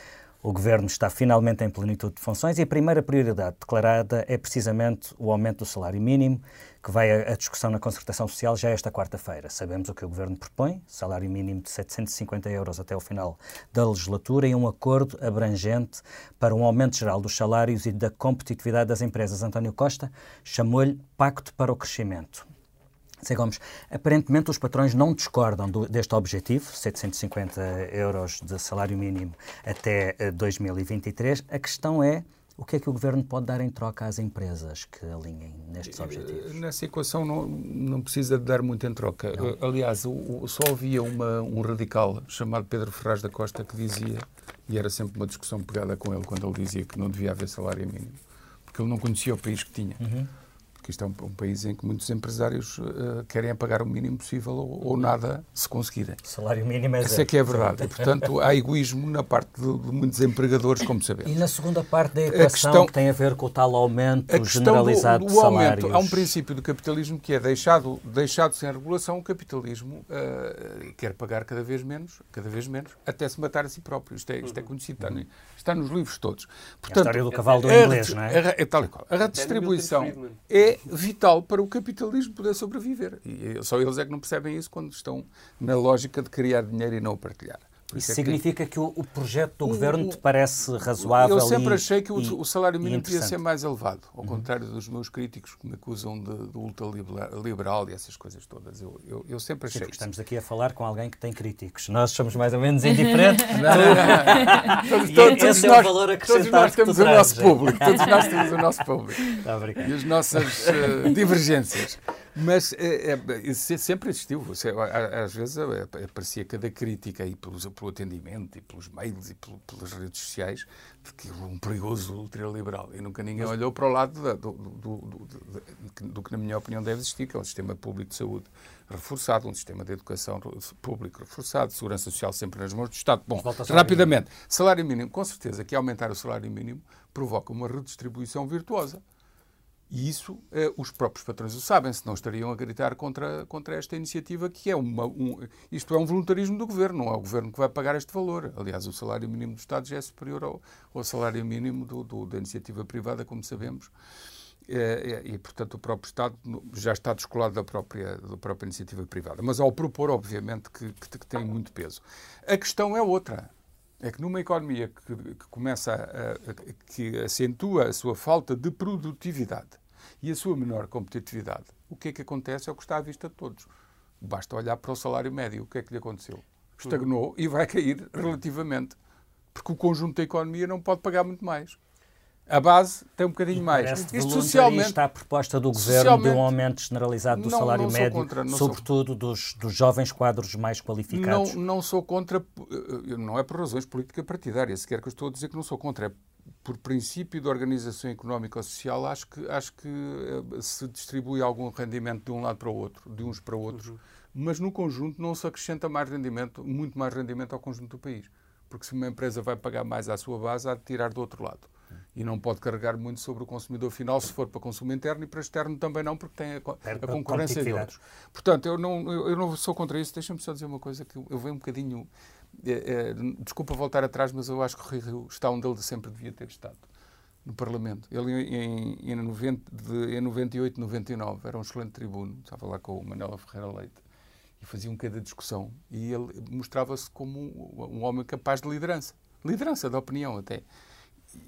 O Governo está finalmente em plenitude de funções e a primeira prioridade declarada é precisamente o aumento do salário mínimo, que vai à discussão na concertação social já esta quarta-feira. Sabemos o que o Governo propõe, salário mínimo de 750 euros até o final da legislatura e um acordo abrangente para um aumento geral dos salários e da competitividade das empresas. António Costa chamou-lhe Pacto para o Crescimento. Gomes, aparentemente os patrões não discordam do, deste objetivo, 750 euros de salário mínimo até 2023. Eh, A questão é o que é que o Governo pode dar em troca às empresas que alinhem nestes objetivos? Nessa equação não, não precisa de dar muito em troca. Não. Eh, aliás, o, o, só havia uma, um radical chamado Pedro Ferraz da Costa que dizia, e era sempre uma discussão pegada com ele quando ele dizia que não devia haver salário mínimo, porque ele não conhecia o país que tinha. Uhum porque isto é um, um, país em que muitos empresários uh, querem pagar o mínimo possível ou, ou, nada se conseguirem. O salário mínimo é Isso é que é verdade. E, portanto, há egoísmo na parte de, de, muitos empregadores, como sabemos. E na segunda parte da equação, questão, que tem a ver com o tal aumento generalizado do, do de salários. Aumento, há um princípio do capitalismo que é deixado, deixado sem regulação, o capitalismo uh, quer pagar cada vez menos, cada vez menos, até se matar a si próprio. Isto é, isto é conhecido, está, está nos livros todos. Portanto, é a história do cavalo do inglês, não é? É tal e qual. A redistribuição é vital para o capitalismo poder sobreviver. E só eles é que não percebem isso quando estão na lógica de criar dinheiro e não o partilhar. Isso, isso é significa que... que o, o, projeto do governo te parece razoável? Eu sempre e, achei que o, o salário mínimo devia ser mais elevado, ao uhum. contrário dos meus críticos que me acusam de, de ultraliberal e essas coisas todas. Eu, eu, eu sempre achei. Sim, estamos aqui a falar com alguém que tem críticos. Nós somos mais ou menos indiferentes. não, não, não. todos, todos, todos, é nós, todos nós temos o nosso público. Todos nós temos o nosso público. Tá, e as nossas uh, divergências. Mas é, é, sempre existiu. Às vezes aparecia cada crítica aí pelo, pelo atendimento e pelos mails e pelo, pelas redes sociais de que um perigoso ultraliberal. E nunca ninguém Mas... olhou para o lado do, do, do, do, que, na minha opinião, deve existir, que é um sistema público de saúde reforçado, um sistema de educação público reforçado, segurança social sempre nas mãos do Estado. Bom, rapidamente, salário mínimo, com certeza que aumentar o salário mínimo provoca uma redistribuição virtuosa. E isso eh, os próprios patrões o sabem, senão estariam a gritar contra, contra esta iniciativa, que é uma. Um, isto é um voluntarismo do governo, não é o governo que vai pagar este valor. Aliás, o salário mínimo do Estado já é superior ao, ao salário mínimo do, do, da iniciativa privada, como sabemos. É, é, e, portanto, o próprio Estado já está descolado da própria, da própria iniciativa privada. Mas ao propor, obviamente, que, que, que tem muito peso. A questão é outra é que numa economia que, que começa a, a, que acentua a sua falta de produtividade e a sua menor competitividade, o que é que acontece é o que está à vista de todos. Basta olhar para o salário médio. O que é que lhe aconteceu? Estagnou e vai cair relativamente. Porque o conjunto da economia não pode pagar muito mais. A base tem um bocadinho mais. Isto socialmente está a proposta do governo de um aumento generalizado do não, salário não médio, contra, sobretudo dos, dos jovens quadros mais qualificados. Não, não sou contra, não é por razões políticas partidárias, sequer que eu estou a dizer que não sou contra, é por princípio de organização económica ou social, acho que, acho que eh, se distribui algum rendimento de um lado para o outro, de uns para outros, uhum. mas no conjunto não se acrescenta mais rendimento, muito mais rendimento ao conjunto do país. Porque se uma empresa vai pagar mais à sua base, há de tirar do outro lado e não pode carregar muito sobre o consumidor final se for para consumo interno e para externo também não, porque tem a, a concorrência de outros. Portanto, eu não, eu, não sou contra isso. Deixa-me só dizer uma coisa que eu, venho um bocadinho. É, é, desculpa voltar atrás, mas eu acho que o Rui Rio está onde ele sempre devia ter estado no Parlamento. Ele, em, em, 90, de, em 98, 99, era um excelente tribuno, estava lá com o Manela Ferreira Leite, fazia bocadinho de discussão. E ele mostrava-se como um, um homem capaz de liderança. Liderança da opinião, até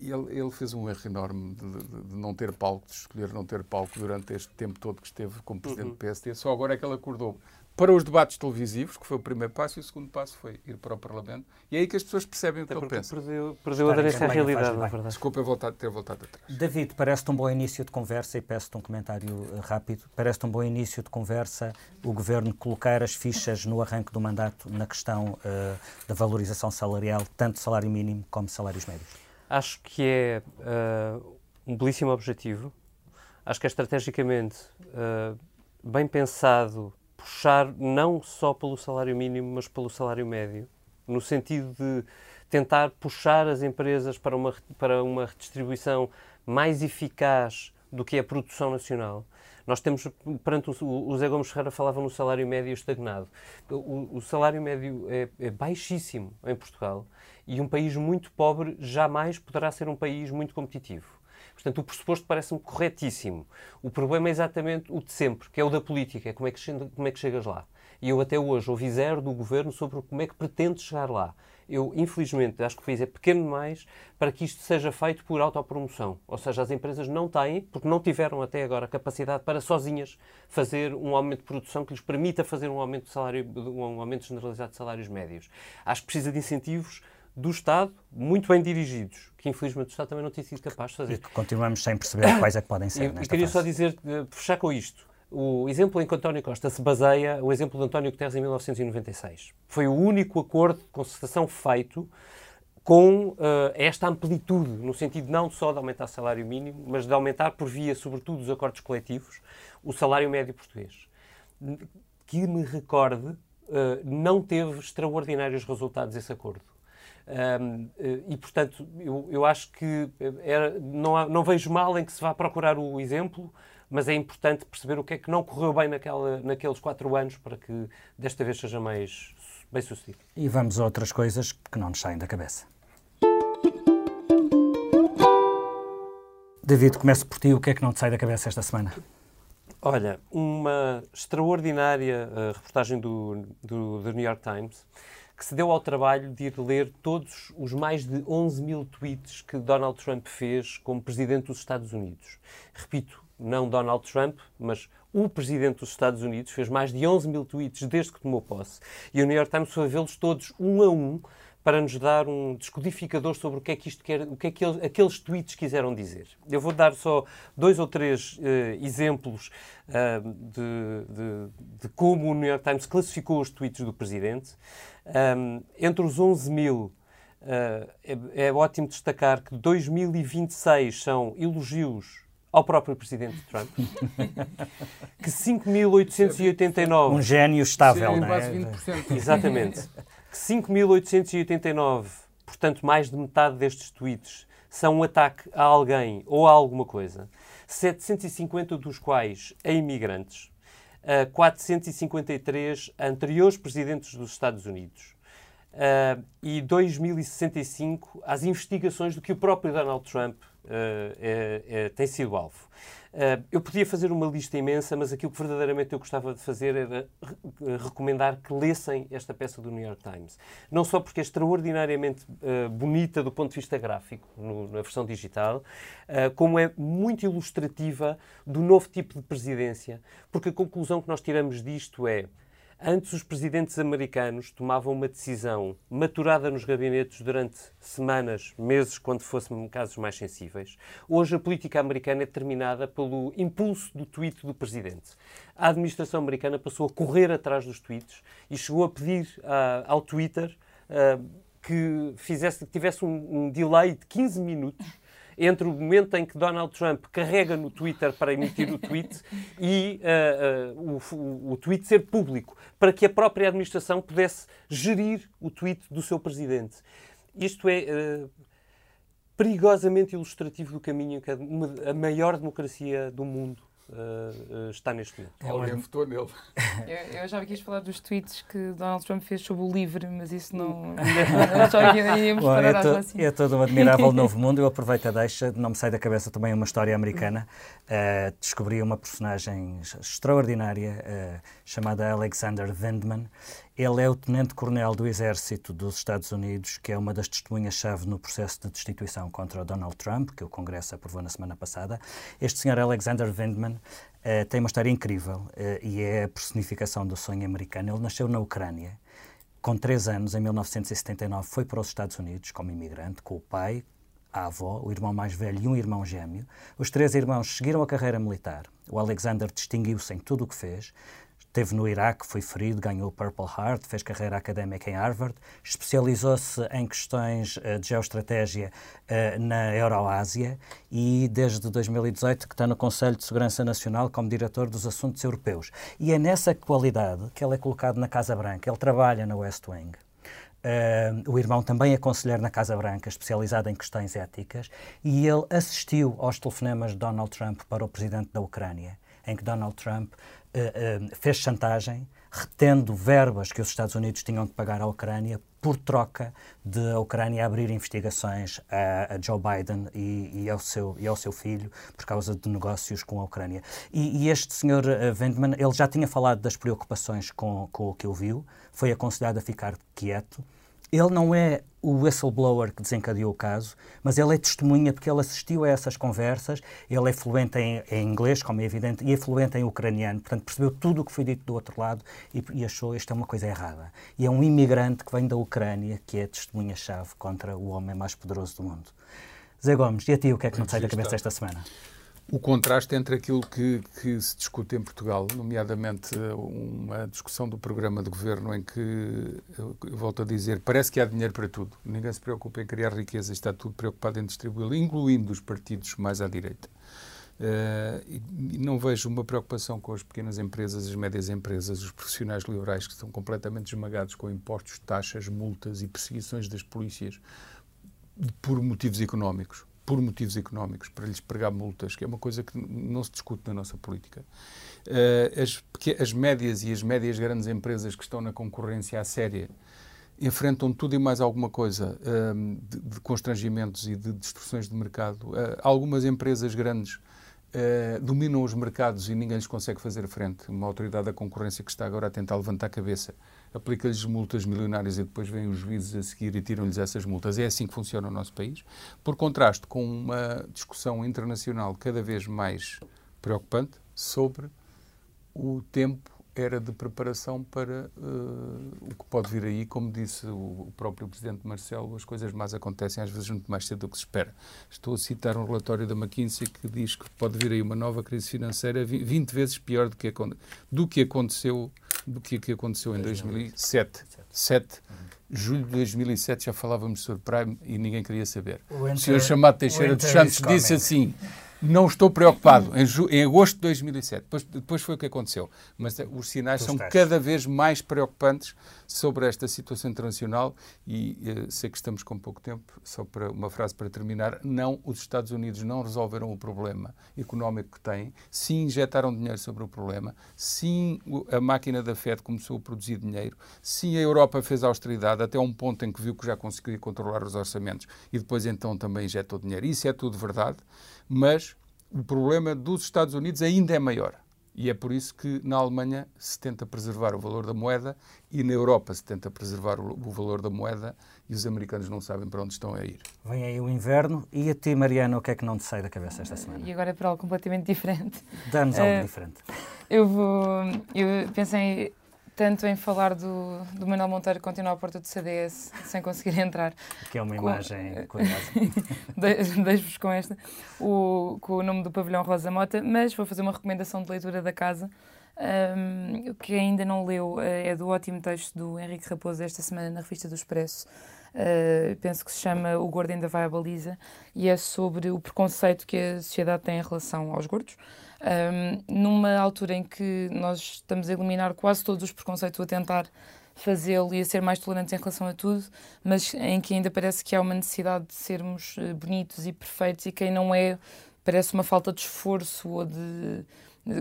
ele, ele, fez um erro enorme de, de, de, não ter palco, de escolher não ter palco durante este tempo todo que esteve como presidente uhum. do PSD. Só agora é que ele acordou para os debates televisivos, que foi o primeiro passo, e o segundo passo foi ir para o Parlamento. E é aí que as pessoas percebem Até o que ele pensa. Perdeu, perdeu a aderência à realidade, na verdade. Desculpa voltar, ter voltado atrás. David, parece-te um bom início de conversa, e peço-te um comentário eh, rápido, parece-te um bom início de conversa o Governo colocar as fichas no arranque do mandato na questão uh, da valorização salarial, tanto salário mínimo como salários médios? Acho que é uh, um belíssimo objetivo. Acho que é estrategicamente uh, bem pensado puxar não só pelo salário mínimo, mas pelo salário médio, no sentido de tentar puxar as empresas para uma, para uma redistribuição mais eficaz do que é a produção nacional. Nós temos, perante o, o Zé Gomes Ferreira falava no salário médio estagnado. O, o salário médio é, é baixíssimo em Portugal e um país muito pobre jamais poderá ser um país muito competitivo. Portanto, o pressuposto parece-me corretíssimo. O problema é exatamente o de sempre, que é o da política, é como é que, como é que chegas lá. E eu até hoje ouvi zero do governo sobre como é que pretende chegar lá. Eu, infelizmente, acho que o país é pequeno demais para que isto seja feito por autopromoção. Ou seja, as empresas não têm, porque não tiveram até agora capacidade para sozinhas fazer um aumento de produção que lhes permita fazer um aumento, de salário, um aumento generalizado de salários médios. Acho que precisa de incentivos do Estado, muito bem dirigidos, que infelizmente o Estado também não tem sido capaz de fazer. E que continuamos sem perceber quais é que podem ser. E queria fase. só dizer, eh, fechar com isto. O exemplo em que António Costa se baseia, o exemplo de António Guterres em 1996. Foi o único acordo de concertação feito com uh, esta amplitude, no sentido não só de aumentar o salário mínimo, mas de aumentar, por via, sobretudo, dos acordos coletivos, o salário médio português. Que me recorde, uh, não teve extraordinários resultados esse acordo. Um, e, portanto, eu, eu acho que era, não, há, não vejo mal em que se vá procurar o exemplo, mas é importante perceber o que é que não correu bem naquela, naqueles quatro anos para que desta vez seja mais bem sucedido. E vamos a outras coisas que não nos saem da cabeça. David, começo por ti. O que é que não te sai da cabeça esta semana? Olha, uma extraordinária uh, reportagem do, do, do New York Times que se deu ao trabalho de ir ler todos os mais de 11 mil tweets que Donald Trump fez como presidente dos Estados Unidos. Repito, não Donald Trump, mas o presidente dos Estados Unidos fez mais de 11 mil tweets desde que tomou posse. E o New York Times foi vê-los todos um a um para nos dar um descodificador sobre o que é que isto quer, o que é que eles, aqueles tweets quiseram dizer. Eu vou dar só dois ou três uh, exemplos uh, de, de, de, como o New York Times classificou os tweets do presidente. Um, entre os 11 mil, uh, é, é ótimo destacar que 2026 são elogios ao próprio presidente Trump, que 5.889... Um gênio estável, não é? 20%. Exatamente. Que 5.889, portanto mais de metade destes tweets, são um ataque a alguém ou a alguma coisa, 750 dos quais a imigrantes, a 453 a anteriores presidentes dos Estados Unidos, e 2065 às investigações do que o próprio Donald Trump é, é, tem sido alvo. Uh, eu podia fazer uma lista imensa, mas aquilo que verdadeiramente eu gostava de fazer era re recomendar que lessem esta peça do New York Times. Não só porque é extraordinariamente bonita do ponto de vista gráfico, no, na versão digital, como é muito ilustrativa do novo tipo de presidência, porque a conclusão que nós tiramos disto é Antes, os presidentes americanos tomavam uma decisão maturada nos gabinetes durante semanas, meses, quando fossem casos mais sensíveis. Hoje, a política americana é determinada pelo impulso do tweet do presidente. A administração americana passou a correr atrás dos tweets e chegou a pedir uh, ao Twitter uh, que, fizesse, que tivesse um, um delay de 15 minutos entre o momento em que Donald Trump carrega no Twitter para emitir o tweet e uh, uh, o, o, tweet ser público, para que a própria administração pudesse gerir o tweet do seu presidente. Isto é uh, perigosamente ilustrativo do caminho que a, maior democracia do mundo uh, está neste momento. É Alguém votou nele. Eu, eu já quis falar dos tweets que Donald Trump fez sobre o livre, mas isso não. íamos Bom, parar é, to, assim. é todo um admirável novo mundo. Eu aproveito a deixa, não me sai da cabeça também uma história americana. Uh, descobri uma personagem extraordinária uh, chamada Alexander Vindman. Ele é o tenente-coronel do Exército dos Estados Unidos, que é uma das testemunhas-chave no processo de destituição contra Donald Trump, que o Congresso aprovou na semana passada. Este senhor Alexander Vindman uh, tem uma história incrível uh, e é a personificação do sonho americano. Ele nasceu na Ucrânia. Com três anos, em 1979, foi para os Estados Unidos como imigrante, com o pai, a avó, o irmão mais velho e um irmão gêmeo. Os três irmãos seguiram a carreira militar. O Alexander distinguiu-se em tudo o que fez. Esteve no Iraque, foi ferido, ganhou o Purple Heart, fez carreira académica em Harvard, especializou-se em questões uh, de geoestratégia uh, na Euroásia e desde 2018 que está no Conselho de Segurança Nacional como diretor dos assuntos europeus. E é nessa qualidade que ele é colocado na Casa Branca. Ele trabalha na West Wing. Uh, o irmão também é conselheiro na Casa Branca, especializado em questões éticas, e ele assistiu aos telefonemas de Donald Trump para o presidente da Ucrânia, em que Donald Trump uh, uh, fez chantagem, retendo verbas que os Estados Unidos tinham de pagar à Ucrânia por troca de a Ucrânia abrir investigações a, a Joe Biden e, e, ao seu, e ao seu filho por causa de negócios com a Ucrânia. E, e este senhor uh, Vendman, ele já tinha falado das preocupações com, com o que ouviu, foi aconselhado a ficar quieto. Ele não é o whistleblower que desencadeou o caso, mas ele é testemunha porque ele assistiu a essas conversas, ele é fluente em, em inglês, como é evidente, e é fluente em ucraniano, portanto percebeu tudo o que foi dito do outro lado e, e achou isto é uma coisa errada. E é um imigrante que vem da Ucrânia que é testemunha-chave contra o homem mais poderoso do mundo. Zé Gomes, e a ti o que é que não te sai da cabeça esta semana? O contraste entre aquilo que, que, se discute em Portugal, nomeadamente uma discussão do programa de governo em que, eu, volto a dizer, parece que há dinheiro para tudo. Ninguém se preocupa em criar riqueza, está tudo preocupado em distribuí-la, incluindo os partidos mais à direita. Uh, não vejo uma preocupação com as pequenas empresas, as médias empresas, os profissionais liberais que estão completamente esmagados com impostos, taxas, multas e perseguições das polícias por motivos económicos por motivos económicos, para lhes pregar multas, que é uma coisa que não se discute na nossa política. Uh, as, as médias e as médias grandes empresas que estão na concorrência à séria enfrentam tudo e mais alguma coisa uh, de, constrangimentos e de destruções de mercado. Uh, algumas empresas grandes Uh, dominam os mercados e ninguém lhes consegue fazer frente. Uma autoridade da concorrência que está agora a tentar levantar a cabeça aplica-lhes multas milionárias e depois vêm os juízes a seguir e tiram-lhes essas multas. É assim que funciona o nosso país. Por contraste com uma discussão internacional cada vez mais preocupante sobre o tempo era de preparação para uh, o que pode vir aí, como disse o, próprio Presidente Marcelo, as coisas mais acontecem às vezes muito mais cedo do que se espera. Estou a citar um relatório da McKinsey que diz que pode vir aí uma nova crise financeira 20 vezes pior do que, do que aconteceu do que, que aconteceu em 2007. 7. Julho de 2007 já falávamos sobre Prime e ninguém queria saber. O, o senhor chamado Teixeira dos Santos disse assim não estou preocupado. Em, em, agosto de 2007. Depois, depois foi o que aconteceu. Mas eh, os sinais são cada vez mais preocupantes sobre esta situação internacional e uh, sei que estamos com pouco tempo. Só para uma frase para terminar. Não, os Estados Unidos não resolveram o problema económico que têm. Sim, injetaram dinheiro sobre o problema. Sim, a máquina da Fed começou a produzir dinheiro. Sim, a Europa fez austeridade até um ponto em que viu que já conseguia controlar os orçamentos e depois então também injetou dinheiro. Isso é tudo verdade mas o problema dos Estados Unidos ainda é maior. E é por isso que na Alemanha se tenta preservar o valor da moeda e na Europa se tenta preservar o, valor da moeda e os americanos não sabem para onde estão a ir. Vem aí o inverno e a ti, Mariana, o que é que não te sai da cabeça esta semana? E agora é para algo completamente diferente. Dá-nos algo uh, diferente. Eu vou. Eu pensei tanto em falar do, do Manuel Monteiro continuar à porta do CDS sem conseguir entrar. Que é uma com, imagem curiosa. Deixo-vos com esta, o, com o nome do pavilhão Rosa Mota, mas vou fazer uma recomendação de leitura da casa. Um, que ainda não leu eh, é do ótimo texto do Henrique Raposo esta semana na revista do Expresso. Uh, penso que se chama O Gordo Ainda Vai à Baliza e é sobre o preconceito que a sociedade tem em relação aos gordos um, numa altura em que nós estamos a eliminar quase todos os preconceitos, a tentar fazê-lo e a ser mais tolerantes em relação a tudo, mas em que ainda parece que há uma necessidade de sermos eh, bonitos e perfeitos e quem não é parece uma falta de esforço ou de,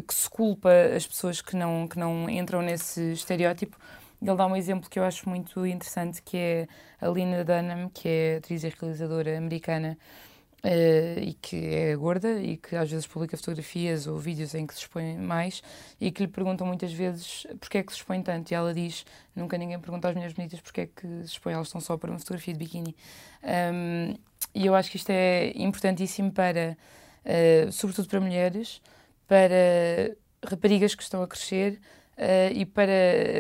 que se culpa as pessoas que não que não entram nesse estereótipo. Ele dá um exemplo que eu acho muito interessante, que é a Lina Dunham, que é atriz e realizadora americana, Uh, e que é gorda e que às vezes publica fotografias ou vídeos em que se expõe mais e que lhe perguntam muitas vezes porque é que se expõe tanto? E ela diz nunca ninguém pergunta às mulheres bonitas porque é que se expõe, elas estão só para uma fotografia de biquíni. Um, e eu acho que isto é importantíssimo para uh, sobretudo para mulheres para raparigas que estão a crescer Uh, e para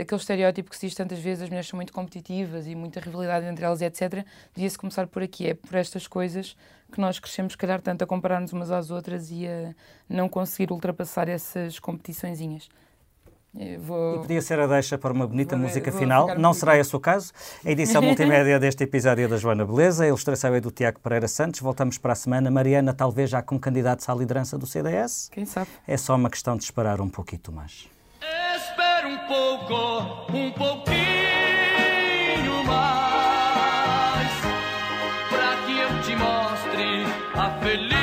aquele estereótipo que se diz tantas vezes, as mulheres são muito competitivas e muita rivalidade entre elas, etc., devia-se começar por aqui. É por estas coisas que nós crescemos, se calhar, tanto a comparar-nos umas às outras e a não conseguir ultrapassar essas competiçõezinhas. Vou... E podia ser a deixa para uma bonita vou, música vou final. Não será esse o caso. A edição multimédia deste episódio é da Joana Beleza, a ilustração é do Tiago Pereira Santos. Voltamos para a semana. Mariana, talvez já com candidatos à liderança do CDS? Quem sabe? É só uma questão de esperar um pouquinho mais. Um pouco, um pouquinho mais. te mostre a felicidade.